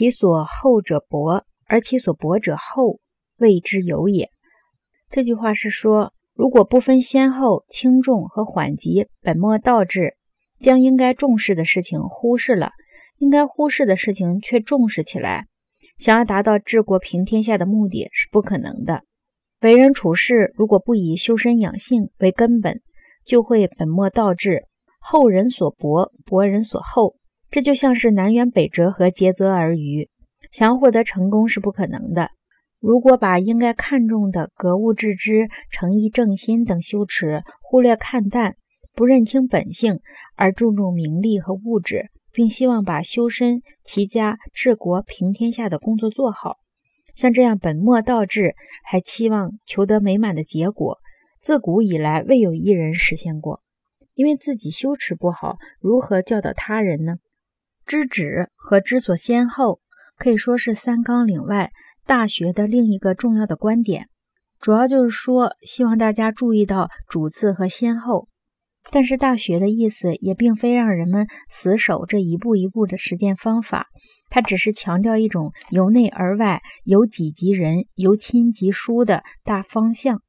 其所厚者薄，而其所薄者厚，谓之有也。这句话是说，如果不分先后、轻重和缓急，本末倒置，将应该重视的事情忽视了，应该忽视的事情却重视起来，想要达到治国平天下的目的是不可能的。为人处事，如果不以修身养性为根本，就会本末倒置，厚人所薄，薄人所厚。这就像是南辕北辙和竭泽而渔，想要获得成功是不可能的。如果把应该看重的格物致知、诚意正心等修持忽略看淡，不认清本性，而注重名利和物质，并希望把修身、齐家、治国、平天下的工作做好。像这样本末倒置，还期望求得美满的结果，自古以来未有一人实现过。因为自己修持不好，如何教导他人呢？知止和知所先后，可以说是三纲领外大学的另一个重要的观点。主要就是说，希望大家注意到主次和先后。但是大学的意思也并非让人们死守这一步一步的实践方法。它只是强调一种由内而外、由己及人、由亲及疏的大方向。